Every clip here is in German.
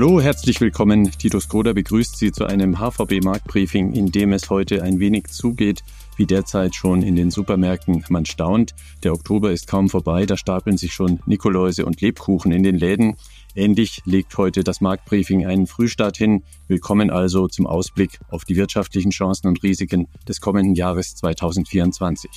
Hallo, herzlich willkommen. Titus Skoda begrüßt Sie zu einem HVB-Marktbriefing, in dem es heute ein wenig zugeht, wie derzeit schon in den Supermärkten. Man staunt, der Oktober ist kaum vorbei, da stapeln sich schon Nikoläuse und Lebkuchen in den Läden. Ähnlich legt heute das Marktbriefing einen Frühstart hin. Willkommen also zum Ausblick auf die wirtschaftlichen Chancen und Risiken des kommenden Jahres 2024.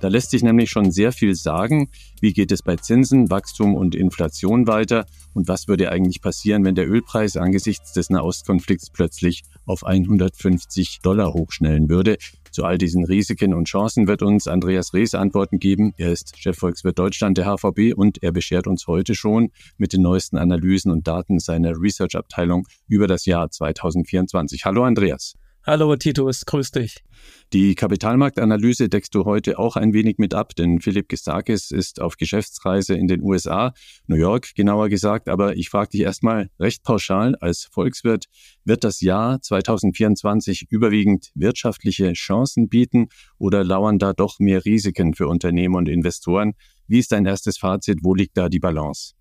Da lässt sich nämlich schon sehr viel sagen. Wie geht es bei Zinsen, Wachstum und Inflation weiter? Und was würde eigentlich passieren, wenn der Ölpreis angesichts des Nahostkonflikts plötzlich auf 150 Dollar hochschnellen würde? Zu all diesen Risiken und Chancen wird uns Andreas Rees Antworten geben. Er ist Chefvolkswirt Deutschland der HVB und er beschert uns heute schon mit den neuesten Analysen und Daten seiner Research-Abteilung über das Jahr 2024. Hallo Andreas. Hallo Titus, grüß dich. Die Kapitalmarktanalyse deckst du heute auch ein wenig mit ab, denn Philipp Gistakis ist auf Geschäftsreise in den USA, New York genauer gesagt. Aber ich frage dich erstmal recht pauschal als Volkswirt, wird das Jahr 2024 überwiegend wirtschaftliche Chancen bieten oder lauern da doch mehr Risiken für Unternehmen und Investoren? Wie ist dein erstes Fazit? Wo liegt da die Balance?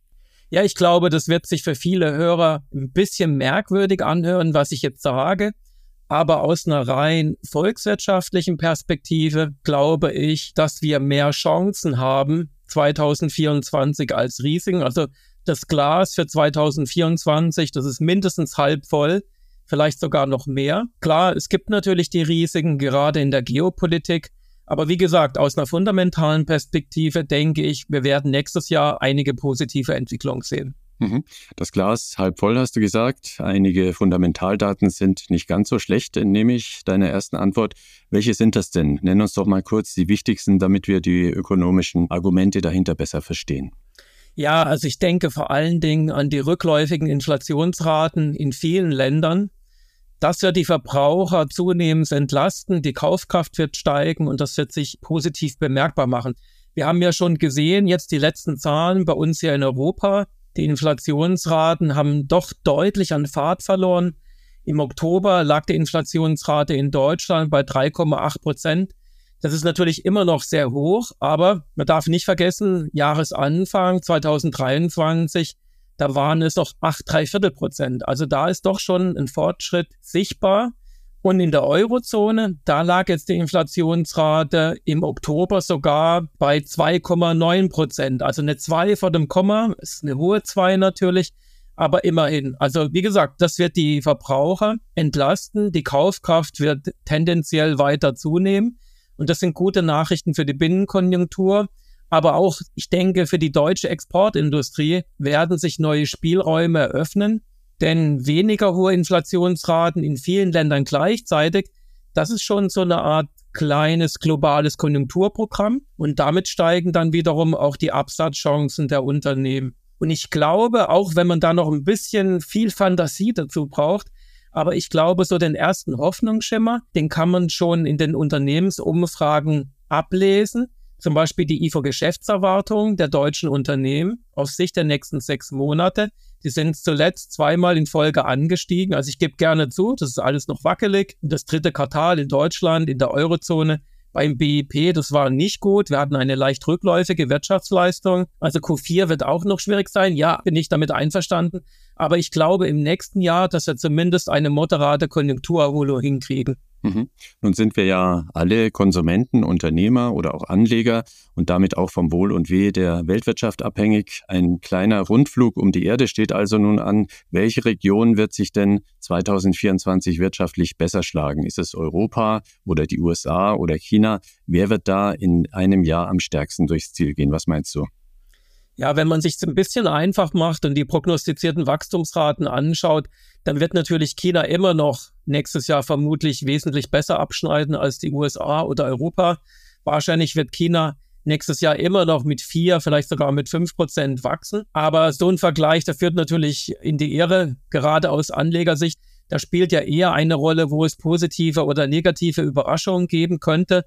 Ja, ich glaube, das wird sich für viele Hörer ein bisschen merkwürdig anhören, was ich jetzt sage. Aber aus einer rein volkswirtschaftlichen Perspektive glaube ich, dass wir mehr Chancen haben 2024 als Risiken. Also das Glas für 2024, das ist mindestens halb voll, vielleicht sogar noch mehr. Klar, es gibt natürlich die Risiken, gerade in der Geopolitik. Aber wie gesagt, aus einer fundamentalen Perspektive denke ich, wir werden nächstes Jahr einige positive Entwicklungen sehen. Mhm. Das Glas halb voll, hast du gesagt. Einige Fundamentaldaten sind nicht ganz so schlecht, nehme ich deiner ersten Antwort. Welche sind das denn? Nenn uns doch mal kurz die wichtigsten, damit wir die ökonomischen Argumente dahinter besser verstehen. Ja, also ich denke vor allen Dingen an die rückläufigen Inflationsraten in vielen Ländern. Das wird die Verbraucher zunehmend entlasten, die Kaufkraft wird steigen und das wird sich positiv bemerkbar machen. Wir haben ja schon gesehen, jetzt die letzten Zahlen bei uns hier in Europa, die Inflationsraten haben doch deutlich an Fahrt verloren. Im Oktober lag die Inflationsrate in Deutschland bei 3,8 Prozent. Das ist natürlich immer noch sehr hoch, aber man darf nicht vergessen, Jahresanfang 2023, da waren es noch 8, Viertel Prozent. Also da ist doch schon ein Fortschritt sichtbar. Und in der Eurozone, da lag jetzt die Inflationsrate im Oktober sogar bei 2,9 Prozent. Also eine 2 vor dem Komma, ist eine hohe 2 natürlich, aber immerhin. Also wie gesagt, das wird die Verbraucher entlasten. Die Kaufkraft wird tendenziell weiter zunehmen. Und das sind gute Nachrichten für die Binnenkonjunktur. Aber auch, ich denke, für die deutsche Exportindustrie werden sich neue Spielräume eröffnen. Denn weniger hohe Inflationsraten in vielen Ländern gleichzeitig, das ist schon so eine Art kleines globales Konjunkturprogramm und damit steigen dann wiederum auch die Absatzchancen der Unternehmen. Und ich glaube, auch wenn man da noch ein bisschen viel Fantasie dazu braucht, aber ich glaube, so den ersten Hoffnungsschimmer, den kann man schon in den Unternehmensumfragen ablesen. Zum Beispiel die IFO-Geschäftserwartung der deutschen Unternehmen aus Sicht der nächsten sechs Monate. Die sind zuletzt zweimal in Folge angestiegen. Also ich gebe gerne zu, das ist alles noch wackelig. Das dritte Quartal in Deutschland, in der Eurozone, beim BIP, das war nicht gut. Wir hatten eine leicht rückläufige Wirtschaftsleistung. Also Q4 wird auch noch schwierig sein. Ja, bin ich damit einverstanden. Aber ich glaube im nächsten Jahr, dass wir zumindest eine moderate Konjunkturerholung hinkriegen. Mhm. Nun sind wir ja alle Konsumenten, Unternehmer oder auch Anleger und damit auch vom Wohl und Weh der Weltwirtschaft abhängig. Ein kleiner Rundflug um die Erde steht also nun an. Welche Region wird sich denn 2024 wirtschaftlich besser schlagen? Ist es Europa oder die USA oder China? Wer wird da in einem Jahr am stärksten durchs Ziel gehen? Was meinst du? Ja, wenn man sich ein bisschen einfach macht und die prognostizierten Wachstumsraten anschaut, dann wird natürlich China immer noch nächstes Jahr vermutlich wesentlich besser abschneiden als die USA oder Europa. Wahrscheinlich wird China nächstes Jahr immer noch mit vier, vielleicht sogar mit fünf Prozent wachsen. Aber so ein Vergleich, der führt natürlich in die Ehre, gerade aus Anlegersicht. Da spielt ja eher eine Rolle, wo es positive oder negative Überraschungen geben könnte.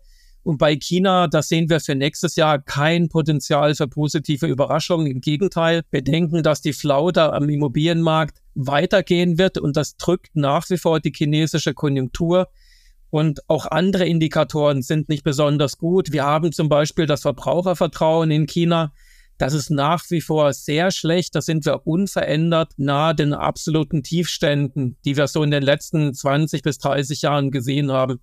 Und bei China, da sehen wir für nächstes Jahr kein Potenzial für positive Überraschungen. Im Gegenteil, wir denken, dass die Flaute am Immobilienmarkt weitergehen wird und das drückt nach wie vor die chinesische Konjunktur. Und auch andere Indikatoren sind nicht besonders gut. Wir haben zum Beispiel das Verbrauchervertrauen in China. Das ist nach wie vor sehr schlecht. Da sind wir unverändert nahe den absoluten Tiefständen, die wir so in den letzten 20 bis 30 Jahren gesehen haben.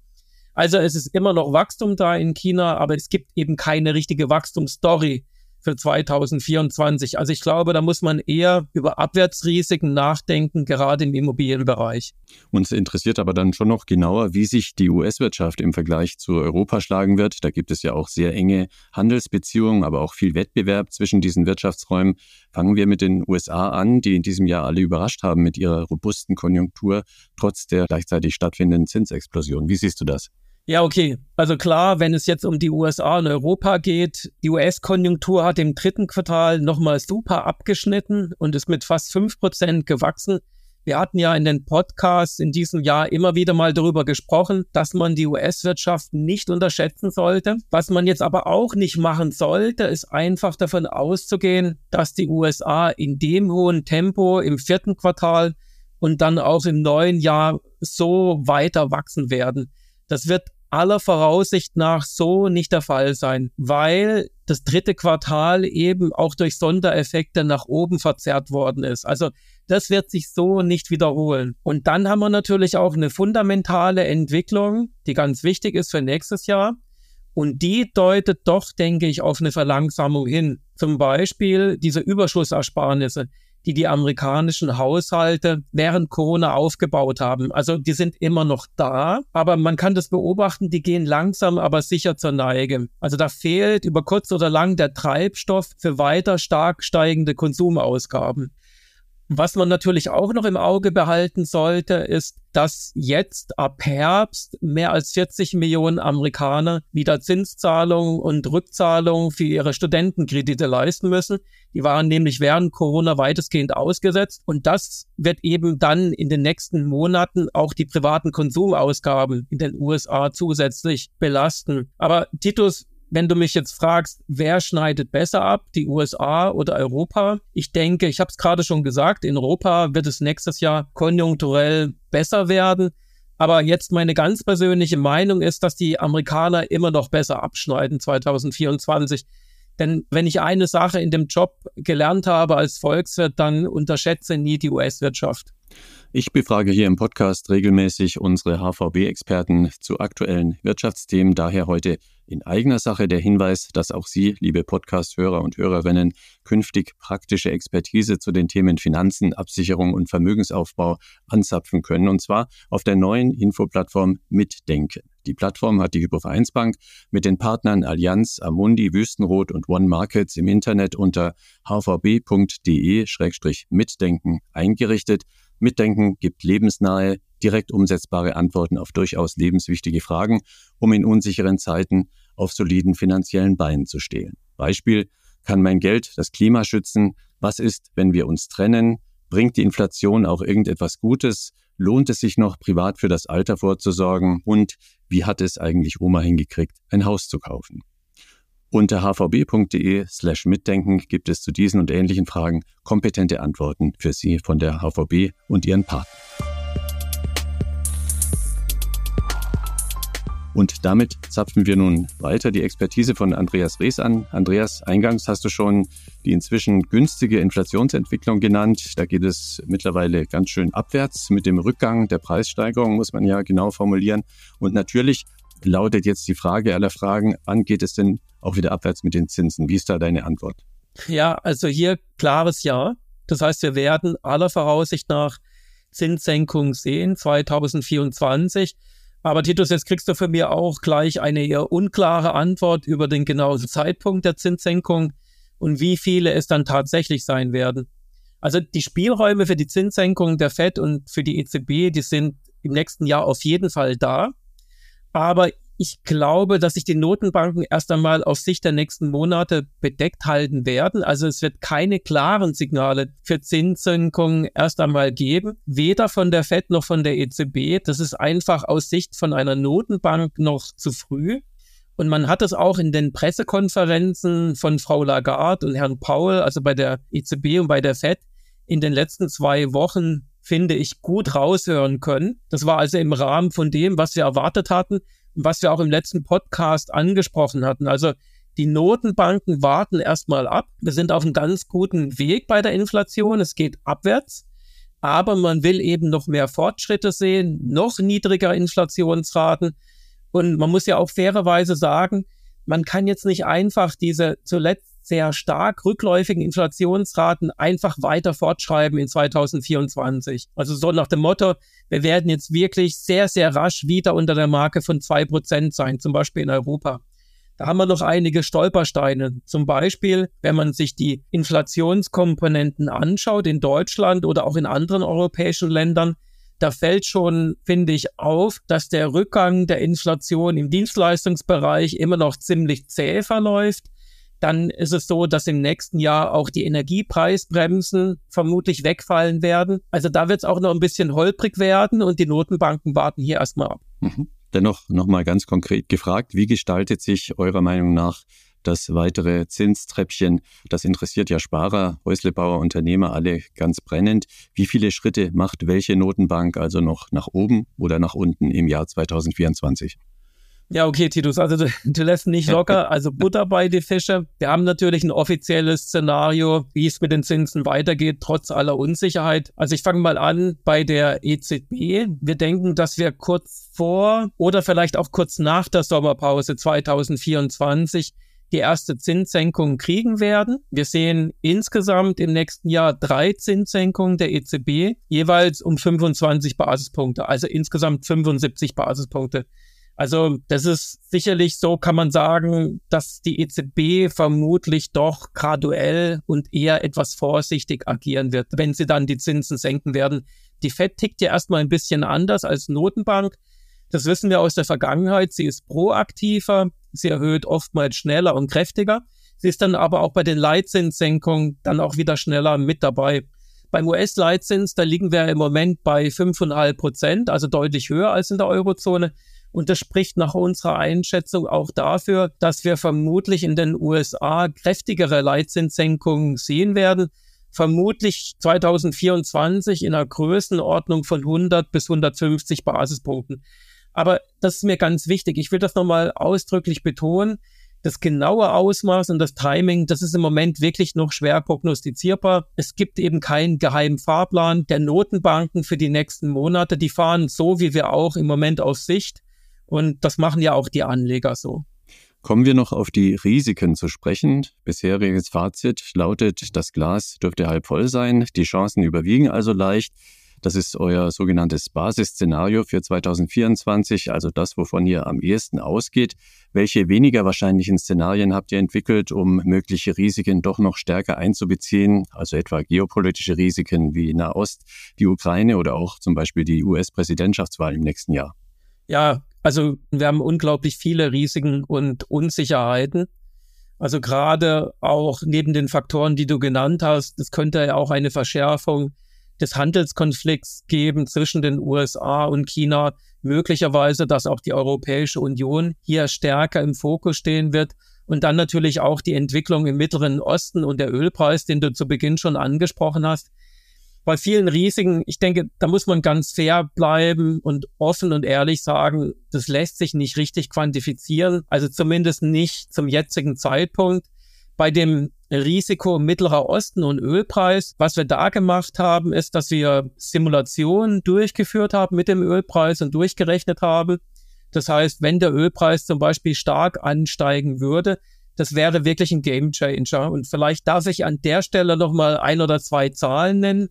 Also es ist immer noch Wachstum da in China, aber es gibt eben keine richtige Wachstumsstory für 2024. Also ich glaube, da muss man eher über Abwärtsrisiken nachdenken, gerade im Immobilienbereich. Uns interessiert aber dann schon noch genauer, wie sich die US-Wirtschaft im Vergleich zu Europa schlagen wird. Da gibt es ja auch sehr enge Handelsbeziehungen, aber auch viel Wettbewerb zwischen diesen Wirtschaftsräumen. Fangen wir mit den USA an, die in diesem Jahr alle überrascht haben mit ihrer robusten Konjunktur, trotz der gleichzeitig stattfindenden Zinsexplosion. Wie siehst du das? Ja, okay. Also klar, wenn es jetzt um die USA und Europa geht, die US-Konjunktur hat im dritten Quartal nochmal super abgeschnitten und ist mit fast fünf Prozent gewachsen. Wir hatten ja in den Podcasts in diesem Jahr immer wieder mal darüber gesprochen, dass man die US-Wirtschaft nicht unterschätzen sollte. Was man jetzt aber auch nicht machen sollte, ist einfach davon auszugehen, dass die USA in dem hohen Tempo im vierten Quartal und dann auch im neuen Jahr so weiter wachsen werden. Das wird aller Voraussicht nach so nicht der Fall sein, weil das dritte Quartal eben auch durch Sondereffekte nach oben verzerrt worden ist. Also das wird sich so nicht wiederholen. Und dann haben wir natürlich auch eine fundamentale Entwicklung, die ganz wichtig ist für nächstes Jahr. Und die deutet doch, denke ich, auf eine Verlangsamung hin. Zum Beispiel diese Überschussersparnisse die die amerikanischen Haushalte während Corona aufgebaut haben. Also die sind immer noch da, aber man kann das beobachten, die gehen langsam, aber sicher zur Neige. Also da fehlt über kurz oder lang der Treibstoff für weiter stark steigende Konsumausgaben. Was man natürlich auch noch im Auge behalten sollte, ist, dass jetzt ab Herbst mehr als 40 Millionen Amerikaner wieder Zinszahlungen und Rückzahlungen für ihre Studentenkredite leisten müssen. Die waren nämlich während Corona weitestgehend ausgesetzt und das wird eben dann in den nächsten Monaten auch die privaten Konsumausgaben in den USA zusätzlich belasten. Aber Titus, wenn du mich jetzt fragst, wer schneidet besser ab, die USA oder Europa? Ich denke, ich habe es gerade schon gesagt, in Europa wird es nächstes Jahr konjunkturell besser werden. Aber jetzt meine ganz persönliche Meinung ist, dass die Amerikaner immer noch besser abschneiden 2024. Denn wenn ich eine Sache in dem Job gelernt habe als Volkswirt, dann unterschätze nie die US-Wirtschaft. Ich befrage hier im Podcast regelmäßig unsere HVB-Experten zu aktuellen Wirtschaftsthemen. Daher heute in eigener Sache der Hinweis, dass auch Sie, liebe Podcast-Hörer und Hörerinnen, künftig praktische Expertise zu den Themen Finanzen, Absicherung und Vermögensaufbau anzapfen können. Und zwar auf der neuen Infoplattform Mitdenken. Die Plattform hat die Hypovereinsbank mit den Partnern Allianz, Amundi, Wüstenrot und One Markets im Internet unter hvb.de-mitdenken eingerichtet. Mitdenken gibt lebensnahe, direkt umsetzbare Antworten auf durchaus lebenswichtige Fragen, um in unsicheren Zeiten auf soliden finanziellen Beinen zu stehen. Beispiel, kann mein Geld das Klima schützen? Was ist, wenn wir uns trennen? Bringt die Inflation auch irgendetwas Gutes? Lohnt es sich noch, privat für das Alter vorzusorgen? Und wie hat es eigentlich Oma hingekriegt, ein Haus zu kaufen? Unter hvb.de slash mitdenken gibt es zu diesen und ähnlichen Fragen kompetente Antworten für Sie von der HVB und Ihren Partnern. Und damit zapfen wir nun weiter die Expertise von Andreas Rees an. Andreas, eingangs hast du schon die inzwischen günstige Inflationsentwicklung genannt. Da geht es mittlerweile ganz schön abwärts mit dem Rückgang der Preissteigerung, muss man ja genau formulieren. Und natürlich lautet jetzt die Frage aller Fragen, wann geht es denn auch wieder abwärts mit den Zinsen? Wie ist da deine Antwort? Ja, also hier klares Ja. Das heißt, wir werden aller Voraussicht nach Zinssenkung sehen 2024. Aber Titus, jetzt kriegst du von mir auch gleich eine eher unklare Antwort über den genauen Zeitpunkt der Zinssenkung und wie viele es dann tatsächlich sein werden. Also die Spielräume für die Zinssenkung der Fed und für die EZB, die sind im nächsten Jahr auf jeden Fall da. Aber ich glaube, dass sich die Notenbanken erst einmal auf Sicht der nächsten Monate bedeckt halten werden. Also es wird keine klaren Signale für Zinssenkungen erst einmal geben, weder von der Fed noch von der EZB. Das ist einfach aus Sicht von einer Notenbank noch zu früh. Und man hat es auch in den Pressekonferenzen von Frau Lagarde und Herrn Paul, also bei der EZB und bei der Fed, in den letzten zwei Wochen, finde ich, gut raushören können. Das war also im Rahmen von dem, was wir erwartet hatten was wir auch im letzten Podcast angesprochen hatten. Also Die Notenbanken warten erstmal ab. Wir sind auf einem ganz guten Weg bei der Inflation. Es geht abwärts. Aber man will eben noch mehr Fortschritte sehen, noch niedriger Inflationsraten. Und man muss ja auch fairerweise sagen, man kann jetzt nicht einfach diese zuletzt sehr stark rückläufigen Inflationsraten einfach weiter fortschreiben in 2024. Also so nach dem Motto, wir werden jetzt wirklich sehr, sehr rasch wieder unter der Marke von zwei Prozent sein, zum Beispiel in Europa. Da haben wir noch einige Stolpersteine. Zum Beispiel, wenn man sich die Inflationskomponenten anschaut in Deutschland oder auch in anderen europäischen Ländern, da fällt schon, finde ich, auf, dass der Rückgang der Inflation im Dienstleistungsbereich immer noch ziemlich zäh verläuft. Dann ist es so, dass im nächsten Jahr auch die Energiepreisbremsen vermutlich wegfallen werden. Also da wird es auch noch ein bisschen holprig werden und die Notenbanken warten hier erstmal ab. Mhm. Dennoch nochmal ganz konkret gefragt, wie gestaltet sich eurer Meinung nach das weitere Zinstreppchen? Das interessiert ja Sparer, Häuslebauer, Unternehmer alle ganz brennend. Wie viele Schritte macht welche Notenbank also noch nach oben oder nach unten im Jahr 2024? Ja, okay, Titus, also du, du, lässt nicht locker. Also Butter bei die Fische. Wir haben natürlich ein offizielles Szenario, wie es mit den Zinsen weitergeht, trotz aller Unsicherheit. Also ich fange mal an bei der EZB. Wir denken, dass wir kurz vor oder vielleicht auch kurz nach der Sommerpause 2024 die erste Zinssenkung kriegen werden. Wir sehen insgesamt im nächsten Jahr drei Zinssenkungen der EZB, jeweils um 25 Basispunkte, also insgesamt 75 Basispunkte. Also das ist sicherlich so, kann man sagen, dass die EZB vermutlich doch graduell und eher etwas vorsichtig agieren wird, wenn sie dann die Zinsen senken werden. Die Fed tickt ja erstmal ein bisschen anders als Notenbank. Das wissen wir aus der Vergangenheit. Sie ist proaktiver, sie erhöht oftmals schneller und kräftiger. Sie ist dann aber auch bei den Leitzinssenkungen dann auch wieder schneller mit dabei. Beim US-Leitzins, da liegen wir im Moment bei 5,5 Prozent, also deutlich höher als in der Eurozone. Und das spricht nach unserer Einschätzung auch dafür, dass wir vermutlich in den USA kräftigere Leitzinssenkungen sehen werden. Vermutlich 2024 in einer Größenordnung von 100 bis 150 Basispunkten. Aber das ist mir ganz wichtig. Ich will das nochmal ausdrücklich betonen. Das genaue Ausmaß und das Timing, das ist im Moment wirklich noch schwer prognostizierbar. Es gibt eben keinen geheimen Fahrplan der Notenbanken für die nächsten Monate. Die fahren so, wie wir auch im Moment auf Sicht. Und das machen ja auch die Anleger so. Kommen wir noch auf die Risiken zu sprechen. Bisheriges Fazit lautet, das Glas dürfte halb voll sein, die Chancen überwiegen also leicht. Das ist euer sogenanntes Basisszenario für 2024, also das, wovon ihr am ehesten ausgeht. Welche weniger wahrscheinlichen Szenarien habt ihr entwickelt, um mögliche Risiken doch noch stärker einzubeziehen, also etwa geopolitische Risiken wie Nahost, die Ukraine oder auch zum Beispiel die US-Präsidentschaftswahl im nächsten Jahr? Ja, also wir haben unglaublich viele Risiken und Unsicherheiten. Also gerade auch neben den Faktoren, die du genannt hast, es könnte ja auch eine Verschärfung des Handelskonflikts geben zwischen den USA und China. Möglicherweise, dass auch die Europäische Union hier stärker im Fokus stehen wird. Und dann natürlich auch die Entwicklung im Mittleren Osten und der Ölpreis, den du zu Beginn schon angesprochen hast bei vielen Risiken, ich denke, da muss man ganz fair bleiben und offen und ehrlich sagen, das lässt sich nicht richtig quantifizieren, also zumindest nicht zum jetzigen Zeitpunkt. Bei dem Risiko Mittlerer Osten und Ölpreis, was wir da gemacht haben, ist, dass wir Simulationen durchgeführt haben mit dem Ölpreis und durchgerechnet haben. Das heißt, wenn der Ölpreis zum Beispiel stark ansteigen würde, das wäre wirklich ein Game Changer. Und vielleicht darf ich an der Stelle nochmal ein oder zwei Zahlen nennen.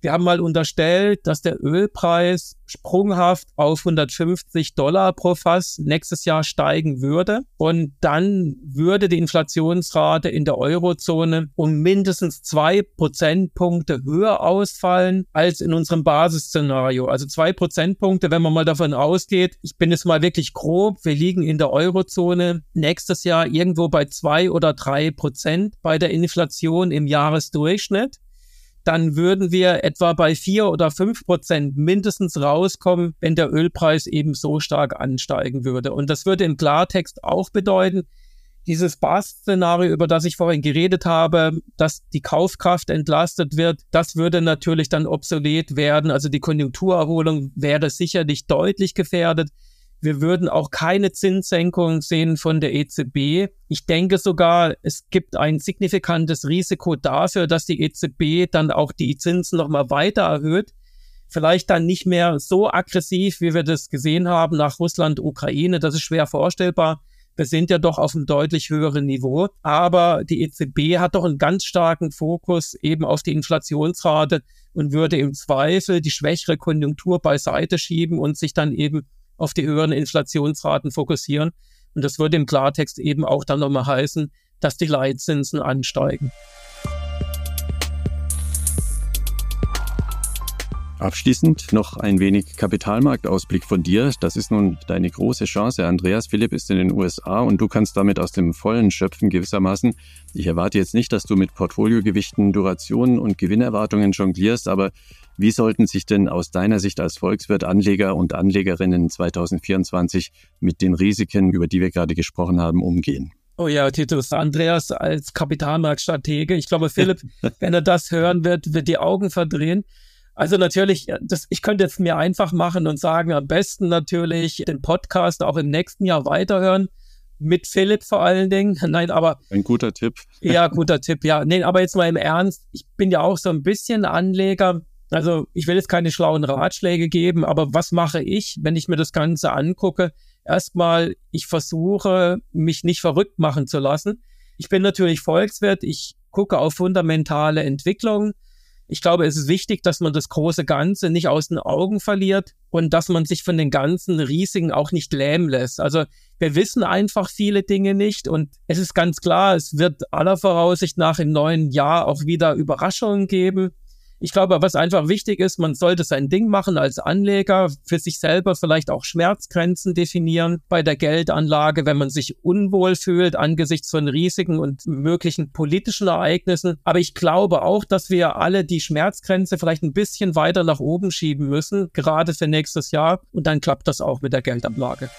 Wir haben mal unterstellt, dass der Ölpreis sprunghaft auf 150 Dollar pro Fass nächstes Jahr steigen würde. Und dann würde die Inflationsrate in der Eurozone um mindestens zwei Prozentpunkte höher ausfallen als in unserem Basisszenario. Also zwei Prozentpunkte, wenn man mal davon ausgeht, ich bin jetzt mal wirklich grob, wir liegen in der Eurozone nächstes Jahr irgendwo bei zwei oder drei Prozent bei der Inflation im Jahresdurchschnitt dann würden wir etwa bei vier oder fünf Prozent mindestens rauskommen, wenn der Ölpreis eben so stark ansteigen würde. Und das würde im Klartext auch bedeuten, dieses Bass-Szenario, über das ich vorhin geredet habe, dass die Kaufkraft entlastet wird, das würde natürlich dann obsolet werden. Also die Konjunkturerholung wäre sicherlich deutlich gefährdet. Wir würden auch keine Zinssenkung sehen von der EZB. Ich denke sogar, es gibt ein signifikantes Risiko dafür, dass die EZB dann auch die Zinsen nochmal weiter erhöht. Vielleicht dann nicht mehr so aggressiv, wie wir das gesehen haben nach Russland, Ukraine. Das ist schwer vorstellbar. Wir sind ja doch auf einem deutlich höheren Niveau. Aber die EZB hat doch einen ganz starken Fokus eben auf die Inflationsrate und würde im Zweifel die schwächere Konjunktur beiseite schieben und sich dann eben auf die höheren Inflationsraten fokussieren. Und das würde im Klartext eben auch dann nochmal heißen, dass die Leitzinsen ansteigen. Abschließend noch ein wenig Kapitalmarktausblick von dir. Das ist nun deine große Chance. Andreas Philipp ist in den USA und du kannst damit aus dem Vollen schöpfen gewissermaßen. Ich erwarte jetzt nicht, dass du mit Portfoliogewichten, Durationen und Gewinnerwartungen jonglierst, aber wie sollten sich denn aus deiner Sicht als Volkswirt Anleger und Anlegerinnen 2024 mit den Risiken, über die wir gerade gesprochen haben, umgehen? Oh ja, Titus, Andreas als Kapitalmarktstratege. Ich glaube, Philipp, wenn er das hören wird, wird die Augen verdrehen. Also natürlich, das, ich könnte jetzt mir einfach machen und sagen, am besten natürlich den Podcast auch im nächsten Jahr weiterhören. Mit Philipp vor allen Dingen. Nein, aber. Ein guter Tipp. Ja, guter Tipp, ja. Nee, aber jetzt mal im Ernst. Ich bin ja auch so ein bisschen Anleger. Also, ich will jetzt keine schlauen Ratschläge geben, aber was mache ich, wenn ich mir das Ganze angucke? Erstmal, ich versuche, mich nicht verrückt machen zu lassen. Ich bin natürlich Volkswirt. Ich gucke auf fundamentale Entwicklungen ich glaube, es ist wichtig, dass man das große Ganze nicht aus den Augen verliert und dass man sich von den ganzen Risiken auch nicht lähmen lässt. Also wir wissen einfach viele Dinge nicht und es ist ganz klar, es wird aller Voraussicht nach im neuen Jahr auch wieder Überraschungen geben. Ich glaube, was einfach wichtig ist, man sollte sein Ding machen als Anleger, für sich selber vielleicht auch Schmerzgrenzen definieren bei der Geldanlage, wenn man sich unwohl fühlt angesichts von Risiken und möglichen politischen Ereignissen. Aber ich glaube auch, dass wir alle die Schmerzgrenze vielleicht ein bisschen weiter nach oben schieben müssen, gerade für nächstes Jahr. Und dann klappt das auch mit der Geldanlage.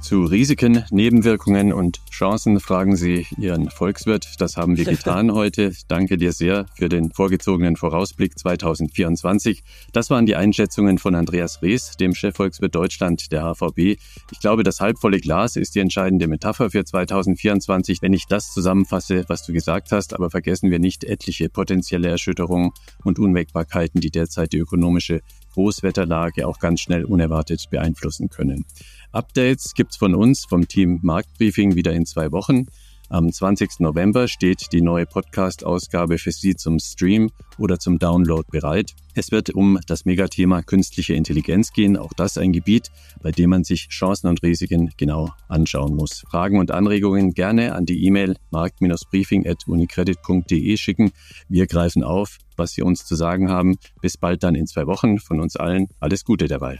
Zu Risiken, Nebenwirkungen und Chancen fragen Sie Ihren Volkswirt. Das haben wir getan heute. Danke dir sehr für den vorgezogenen Vorausblick 2024. Das waren die Einschätzungen von Andreas Rees, dem Chefvolkswirt Deutschland der HVB. Ich glaube, das halbvolle Glas ist die entscheidende Metapher für 2024, wenn ich das zusammenfasse, was du gesagt hast. Aber vergessen wir nicht etliche potenzielle Erschütterungen und Unwägbarkeiten, die derzeit die ökonomische Großwetterlage auch ganz schnell unerwartet beeinflussen können. Updates gibt's von uns, vom Team Marktbriefing, wieder in zwei Wochen. Am 20. November steht die neue Podcast-Ausgabe für Sie zum Stream oder zum Download bereit. Es wird um das Megathema künstliche Intelligenz gehen, auch das ein Gebiet, bei dem man sich Chancen und Risiken genau anschauen muss. Fragen und Anregungen gerne an die E-Mail markt-briefing.unicredit.de schicken. Wir greifen auf, was Sie uns zu sagen haben. Bis bald dann in zwei Wochen. Von uns allen alles Gute dabei.